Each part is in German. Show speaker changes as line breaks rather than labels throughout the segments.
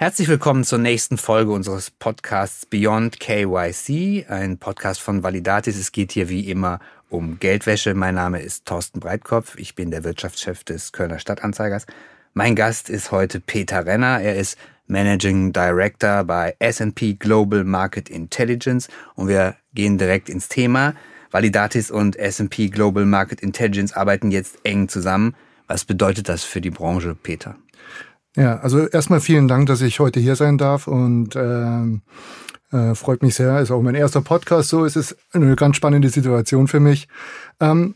Herzlich willkommen zur nächsten Folge unseres Podcasts Beyond KYC, ein Podcast von Validatis. Es geht hier wie immer um Geldwäsche. Mein Name ist Thorsten Breitkopf. Ich bin der Wirtschaftschef des Kölner Stadtanzeigers. Mein Gast ist heute Peter Renner. Er ist Managing Director bei S&P Global Market Intelligence und wir gehen direkt ins Thema. Validatis und S&P Global Market Intelligence arbeiten jetzt eng zusammen. Was bedeutet das für die Branche, Peter?
Ja, also erstmal vielen Dank, dass ich heute hier sein darf und ähm, äh, freut mich sehr. Ist auch mein erster Podcast, so ist es eine ganz spannende Situation für mich. Ähm,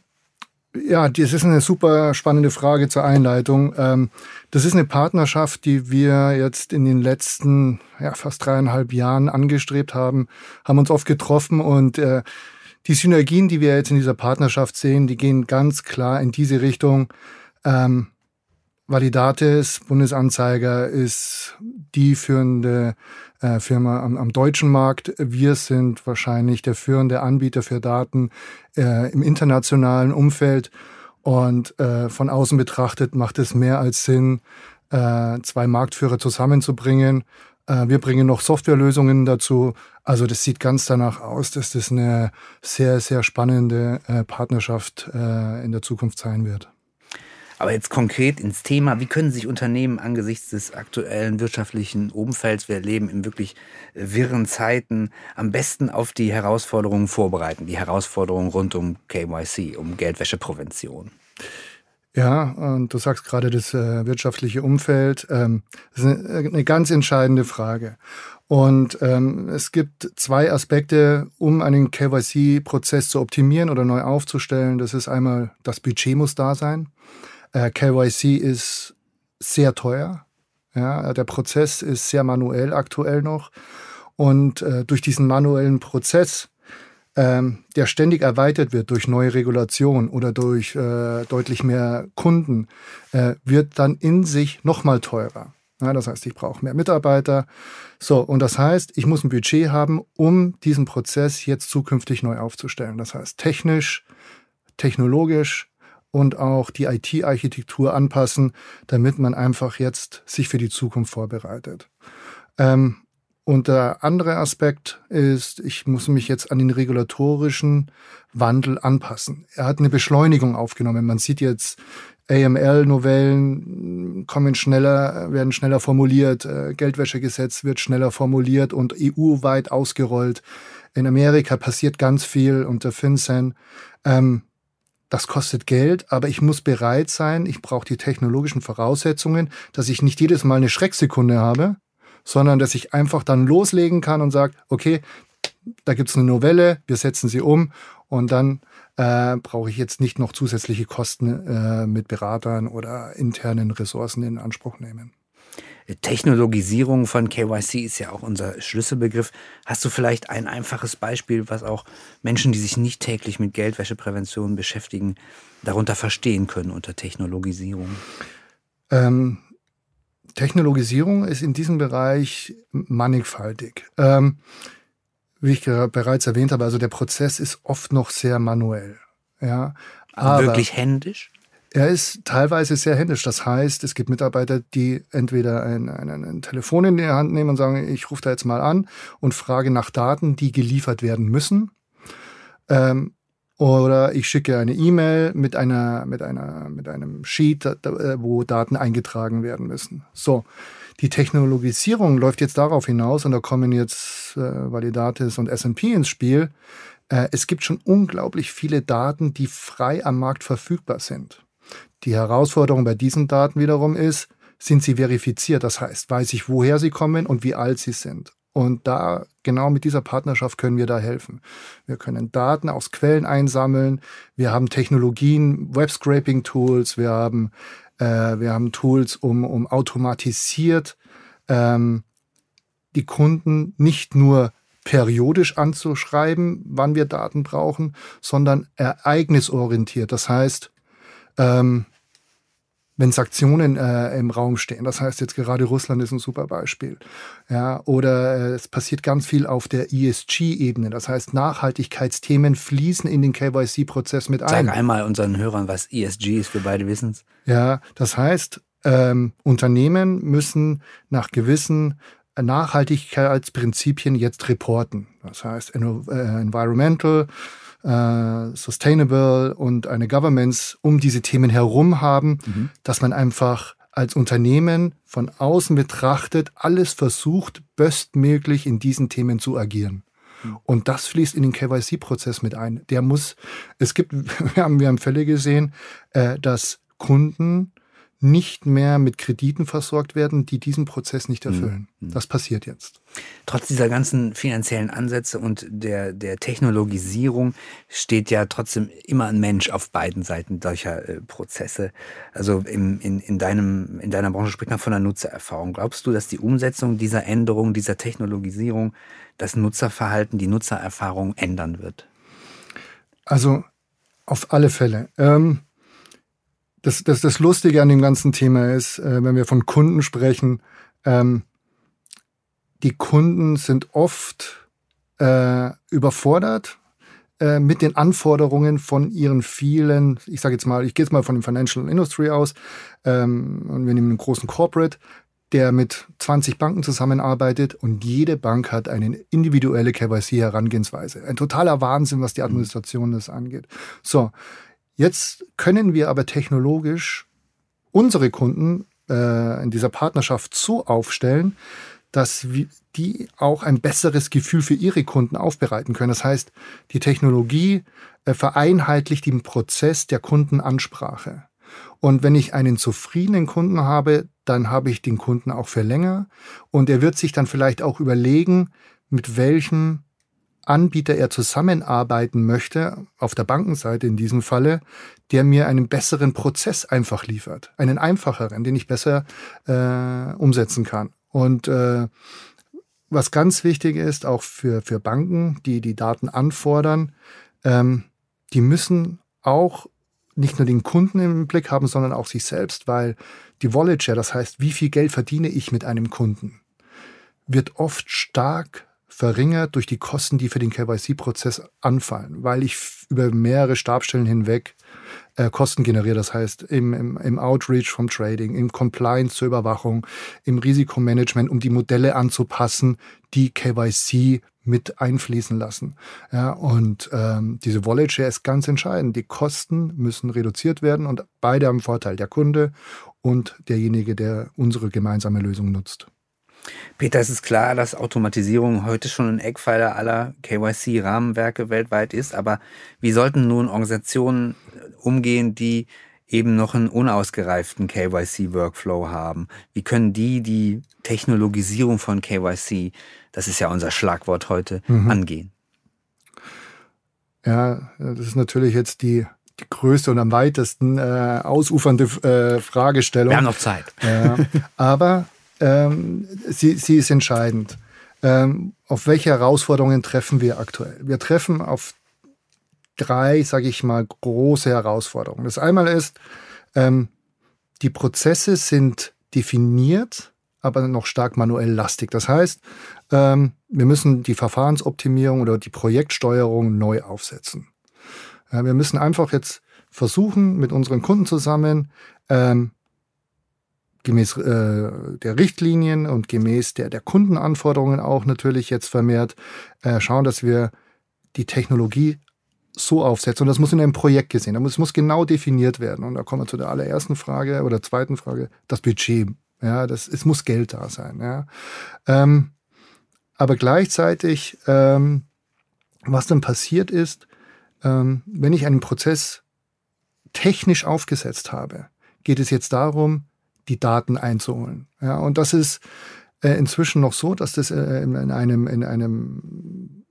ja, das ist eine super spannende Frage zur Einleitung. Ähm, das ist eine Partnerschaft, die wir jetzt in den letzten ja, fast dreieinhalb Jahren angestrebt haben, haben uns oft getroffen und äh, die Synergien, die wir jetzt in dieser Partnerschaft sehen, die gehen ganz klar in diese Richtung. Ähm, Validatis, Bundesanzeiger, ist die führende äh, Firma am, am, deutschen Markt. Wir sind wahrscheinlich der führende Anbieter für Daten äh, im internationalen Umfeld. Und äh, von außen betrachtet macht es mehr als Sinn, äh, zwei Marktführer zusammenzubringen. Äh, wir bringen noch Softwarelösungen dazu. Also das sieht ganz danach aus, dass das eine sehr, sehr spannende äh, Partnerschaft in der Zukunft sein wird.
Aber jetzt konkret ins Thema, wie können sich Unternehmen angesichts des aktuellen wirtschaftlichen Umfelds, wir leben in wirklich wirren Zeiten, am besten auf die Herausforderungen vorbereiten, die Herausforderungen rund um KYC, um Geldwäscheprävention?
Ja, und du sagst gerade das äh, wirtschaftliche Umfeld. Ähm, das ist eine, eine, ganz entscheidende Frage. Und ähm, es gibt zwei Aspekte, um einen KYC-Prozess zu optimieren oder neu aufzustellen. Das ist einmal, das Budget muss da sein. Äh, KYC ist sehr teuer. Ja, der Prozess ist sehr manuell aktuell noch. Und äh, durch diesen manuellen Prozess, ähm, der ständig erweitert wird durch neue Regulationen oder durch äh, deutlich mehr Kunden, äh, wird dann in sich nochmal teurer. Ja, das heißt, ich brauche mehr Mitarbeiter. So, und das heißt, ich muss ein Budget haben, um diesen Prozess jetzt zukünftig neu aufzustellen. Das heißt, technisch, technologisch, und auch die IT-Architektur anpassen, damit man einfach jetzt sich für die Zukunft vorbereitet. Ähm, und der andere Aspekt ist, ich muss mich jetzt an den regulatorischen Wandel anpassen. Er hat eine Beschleunigung aufgenommen. Man sieht jetzt, AML-Novellen kommen schneller, werden schneller formuliert, äh, Geldwäschegesetz wird schneller formuliert und EU-weit ausgerollt. In Amerika passiert ganz viel unter FinCEN. Ähm, das kostet Geld, aber ich muss bereit sein, ich brauche die technologischen Voraussetzungen, dass ich nicht jedes Mal eine Schrecksekunde habe, sondern dass ich einfach dann loslegen kann und sage, okay, da gibt's eine Novelle, wir setzen sie um und dann äh, brauche ich jetzt nicht noch zusätzliche Kosten äh, mit Beratern oder internen Ressourcen in Anspruch nehmen.
Technologisierung von KYC ist ja auch unser Schlüsselbegriff. Hast du vielleicht ein einfaches Beispiel, was auch Menschen, die sich nicht täglich mit Geldwäscheprävention beschäftigen, darunter verstehen können unter Technologisierung?
Ähm, Technologisierung ist in diesem Bereich mannigfaltig. Ähm, wie ich bereits erwähnt habe, also der Prozess ist oft noch sehr manuell. Ja,
aber wirklich händisch?
Er ist teilweise sehr händisch. Das heißt, es gibt Mitarbeiter, die entweder ein, ein, ein Telefon in die Hand nehmen und sagen, ich rufe da jetzt mal an und frage nach Daten, die geliefert werden müssen. Ähm, oder ich schicke eine E-Mail mit einer, mit einer, mit einem Sheet, wo Daten eingetragen werden müssen. So. Die Technologisierung läuft jetzt darauf hinaus und da kommen jetzt äh, Validatis und S&P ins Spiel. Äh, es gibt schon unglaublich viele Daten, die frei am Markt verfügbar sind. Die Herausforderung bei diesen Daten wiederum ist, sind sie verifiziert? Das heißt, weiß ich, woher sie kommen und wie alt sie sind. Und da, genau mit dieser Partnerschaft können wir da helfen. Wir können Daten aus Quellen einsammeln. Wir haben Technologien, Web-Scraping-Tools. Wir haben, äh, wir haben Tools, um, um automatisiert ähm, die Kunden nicht nur periodisch anzuschreiben, wann wir Daten brauchen, sondern ereignisorientiert. Das heißt, ähm, wenn Sanktionen äh, im Raum stehen. Das heißt jetzt gerade Russland ist ein super Beispiel. Ja, oder äh, es passiert ganz viel auf der ESG-Ebene. Das heißt, Nachhaltigkeitsthemen fließen in den KYC-Prozess mit ein.
Sag einmal unseren Hörern, was ESG ist, wir beide wissen es.
Ja, das heißt, ähm, Unternehmen müssen nach gewissen Nachhaltigkeitsprinzipien jetzt reporten. Das heißt, äh, environmental, äh, sustainable und eine Governance um diese Themen herum haben, mhm. dass man einfach als Unternehmen von außen betrachtet alles versucht, bestmöglich in diesen Themen zu agieren. Mhm. Und das fließt in den KYC-Prozess mit ein. Der muss, es gibt, wir haben, wir haben Fälle gesehen, äh, dass Kunden nicht mehr mit Krediten versorgt werden, die diesen Prozess nicht erfüllen. Mhm. Das passiert jetzt.
Trotz dieser ganzen finanziellen Ansätze und der, der Technologisierung steht ja trotzdem immer ein Mensch auf beiden Seiten solcher äh, Prozesse. Also im, in, in, deinem, in deiner Branche spricht man von der Nutzererfahrung. Glaubst du, dass die Umsetzung dieser Änderung, dieser Technologisierung das Nutzerverhalten, die Nutzererfahrung ändern wird?
Also auf alle Fälle. Ähm das, das, das Lustige an dem ganzen Thema ist, äh, wenn wir von Kunden sprechen, ähm, die Kunden sind oft äh, überfordert äh, mit den Anforderungen von ihren vielen, ich sage jetzt mal, ich gehe jetzt mal von dem Financial Industry aus ähm, und wir nehmen einen großen Corporate, der mit 20 Banken zusammenarbeitet und jede Bank hat eine individuelle KYC-Herangehensweise. Ein totaler Wahnsinn, was die Administration das angeht. So, Jetzt können wir aber technologisch unsere Kunden äh, in dieser Partnerschaft so aufstellen, dass die auch ein besseres Gefühl für ihre Kunden aufbereiten können. Das heißt, die Technologie äh, vereinheitlicht den Prozess der Kundenansprache. Und wenn ich einen zufriedenen Kunden habe, dann habe ich den Kunden auch für länger. Und er wird sich dann vielleicht auch überlegen, mit welchem Anbieter er zusammenarbeiten möchte, auf der Bankenseite in diesem Falle, der mir einen besseren Prozess einfach liefert, einen einfacheren, den ich besser äh, umsetzen kann. Und äh, was ganz wichtig ist, auch für, für Banken, die die Daten anfordern, ähm, die müssen auch nicht nur den Kunden im Blick haben, sondern auch sich selbst, weil die Wallet Share, das heißt, wie viel Geld verdiene ich mit einem Kunden, wird oft stark verringert durch die Kosten, die für den KYC-Prozess anfallen, weil ich über mehrere Stabstellen hinweg äh, Kosten generiere. Das heißt, im, im, im Outreach vom Trading, im Compliance zur Überwachung, im Risikomanagement, um die Modelle anzupassen, die KYC mit einfließen lassen. Ja, und ähm, diese Wallet Share ist ganz entscheidend. Die Kosten müssen reduziert werden und beide haben Vorteil, der Kunde und derjenige, der unsere gemeinsame Lösung nutzt.
Peter, es ist klar, dass Automatisierung heute schon ein Eckpfeiler aller KYC-Rahmenwerke weltweit ist, aber wie sollten nun Organisationen umgehen, die eben noch einen unausgereiften KYC-Workflow haben? Wie können die die Technologisierung von KYC, das ist ja unser Schlagwort heute, mhm. angehen?
Ja, das ist natürlich jetzt die, die größte und am weitesten äh, ausufernde äh, Fragestellung.
Wir haben noch Zeit.
Ja, aber ähm, sie, sie ist entscheidend. Ähm, auf welche Herausforderungen treffen wir aktuell? Wir treffen auf drei, sage ich mal, große Herausforderungen. Das einmal ist, ähm, die Prozesse sind definiert, aber noch stark manuell lastig. Das heißt, ähm, wir müssen die Verfahrensoptimierung oder die Projektsteuerung neu aufsetzen. Ja, wir müssen einfach jetzt versuchen, mit unseren Kunden zusammen ähm, gemäß äh, der Richtlinien und gemäß der, der Kundenanforderungen auch natürlich jetzt vermehrt äh, schauen, dass wir die Technologie so aufsetzen. Und das muss in einem Projekt gesehen. Es muss genau definiert werden. Und da kommen wir zu der allerersten Frage oder zweiten Frage, das Budget. Ja, das, es muss Geld da sein. Ja. Ähm, aber gleichzeitig, ähm, was dann passiert ist, ähm, wenn ich einen Prozess technisch aufgesetzt habe, geht es jetzt darum, die Daten einzuholen. Ja, und das ist äh, inzwischen noch so, dass das äh, in, einem, in einem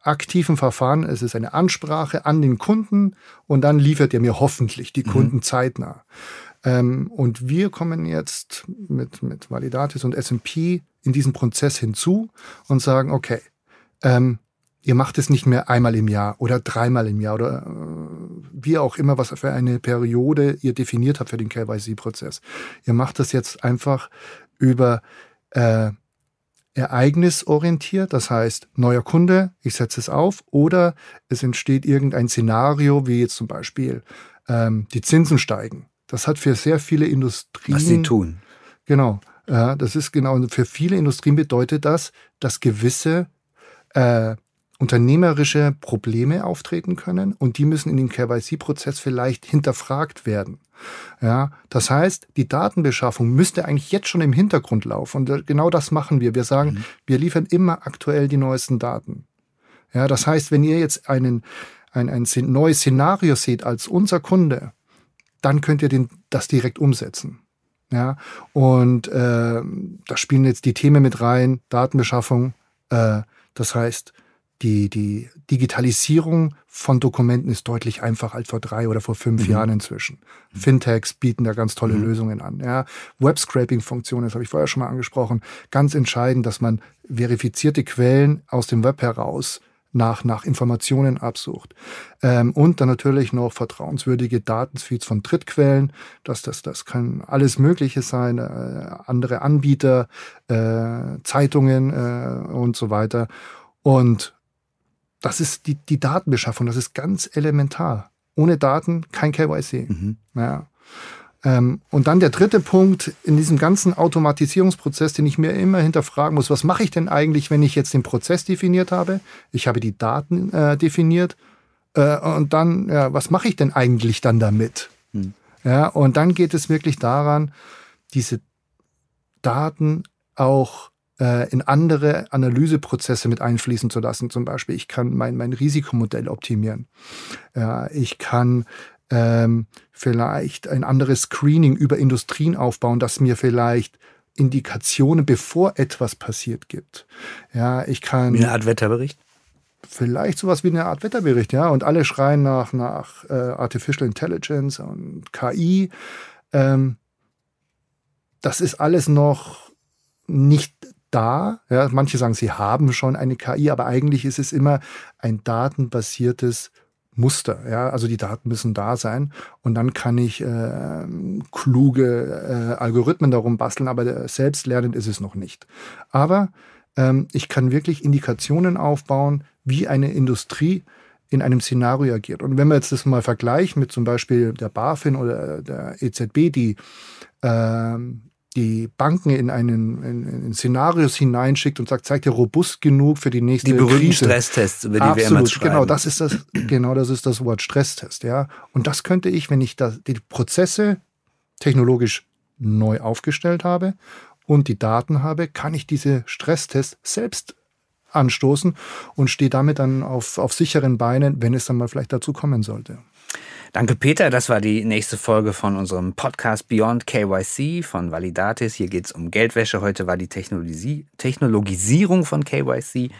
aktiven Verfahren ist. Es ist eine Ansprache an den Kunden und dann liefert er mir hoffentlich die mhm. Kunden mhm. zeitnah. Ähm, und wir kommen jetzt mit, mit Validatis und SMP in diesen Prozess hinzu und sagen, okay, ähm, ihr macht es nicht mehr einmal im Jahr oder dreimal im Jahr oder äh, wie auch immer, was für eine Periode ihr definiert habt für den KYC-Prozess. Ihr macht das jetzt einfach über äh, ereignisorientiert, das heißt neuer Kunde, ich setze es auf, oder es entsteht irgendein Szenario, wie jetzt zum Beispiel ähm, die Zinsen steigen. Das hat für sehr viele Industrien.
Was sie tun.
Genau. Ja, das ist genau. Für viele Industrien bedeutet das, dass gewisse äh, unternehmerische Probleme auftreten können und die müssen in dem KYC-Prozess vielleicht hinterfragt werden. Ja, das heißt, die Datenbeschaffung müsste eigentlich jetzt schon im Hintergrund laufen und äh, genau das machen wir. Wir sagen, mhm. wir liefern immer aktuell die neuesten Daten. Ja, das heißt, wenn ihr jetzt einen, ein, ein neues Szenario seht als unser Kunde, dann könnt ihr den, das direkt umsetzen. Ja, und äh, da spielen jetzt die Themen mit rein, Datenbeschaffung. Äh, das heißt, die, die Digitalisierung von Dokumenten ist deutlich einfacher als vor drei oder vor fünf mhm. Jahren inzwischen. Fintechs bieten da ganz tolle mhm. Lösungen an. Ja, Web-Scraping-Funktionen, das habe ich vorher schon mal angesprochen, ganz entscheidend, dass man verifizierte Quellen aus dem Web heraus nach, nach Informationen absucht. Ähm, und dann natürlich noch vertrauenswürdige Datenfeeds von Drittquellen. Das, das, das kann alles Mögliche sein, äh, andere Anbieter, äh, Zeitungen äh, und so weiter. Und das ist die, die Datenbeschaffung, das ist ganz elementar. Ohne Daten kein KYC. Mhm. Ja. Ähm, und dann der dritte Punkt in diesem ganzen Automatisierungsprozess, den ich mir immer hinterfragen muss, was mache ich denn eigentlich, wenn ich jetzt den Prozess definiert habe? Ich habe die Daten äh, definiert äh, und dann, ja, was mache ich denn eigentlich dann damit? Hm. Ja, und dann geht es wirklich daran, diese Daten auch äh, in andere Analyseprozesse mit einfließen zu lassen. Zum Beispiel, ich kann mein, mein Risikomodell optimieren. Ja, ich kann ähm, vielleicht ein anderes Screening über Industrien aufbauen, das mir vielleicht Indikationen, bevor etwas passiert gibt. Ja, ich kann.
Wie eine Art Wetterbericht?
Vielleicht sowas wie eine Art Wetterbericht, ja. Und alle schreien nach, nach äh, Artificial Intelligence und KI. Ähm, das ist alles noch nicht da. Ja, manche sagen, sie haben schon eine KI, aber eigentlich ist es immer ein datenbasiertes Muster. Ja, also die Daten müssen da sein und dann kann ich äh, kluge äh, Algorithmen darum basteln, aber selbstlernend ist es noch nicht. Aber ähm, ich kann wirklich Indikationen aufbauen, wie eine Industrie in einem Szenario agiert. Und wenn wir jetzt das mal vergleichen mit zum Beispiel der BaFin oder der EZB, die ähm, die Banken in einen in, in Szenarios hineinschickt und sagt, zeigt ihr robust genug für die nächste
Die berühmten
Krise.
Stresstests,
über die Absolut, wir immer schreiben. Genau, das ist das, genau das ist das Wort Stresstest, ja. Und das könnte ich, wenn ich das, die Prozesse technologisch neu aufgestellt habe und die Daten habe, kann ich diese Stresstests selbst anstoßen und stehe damit dann auf, auf sicheren Beinen, wenn es dann mal vielleicht dazu kommen sollte.
Danke, Peter. Das war die nächste Folge von unserem Podcast Beyond KYC von Validatis. Hier geht es um Geldwäsche. Heute war die Technologie, Technologisierung von KYC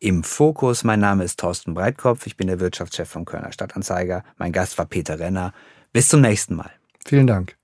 im Fokus. Mein Name ist Thorsten Breitkopf. Ich bin der Wirtschaftschef vom Kölner Stadtanzeiger. Mein Gast war Peter Renner. Bis zum nächsten Mal.
Vielen Dank.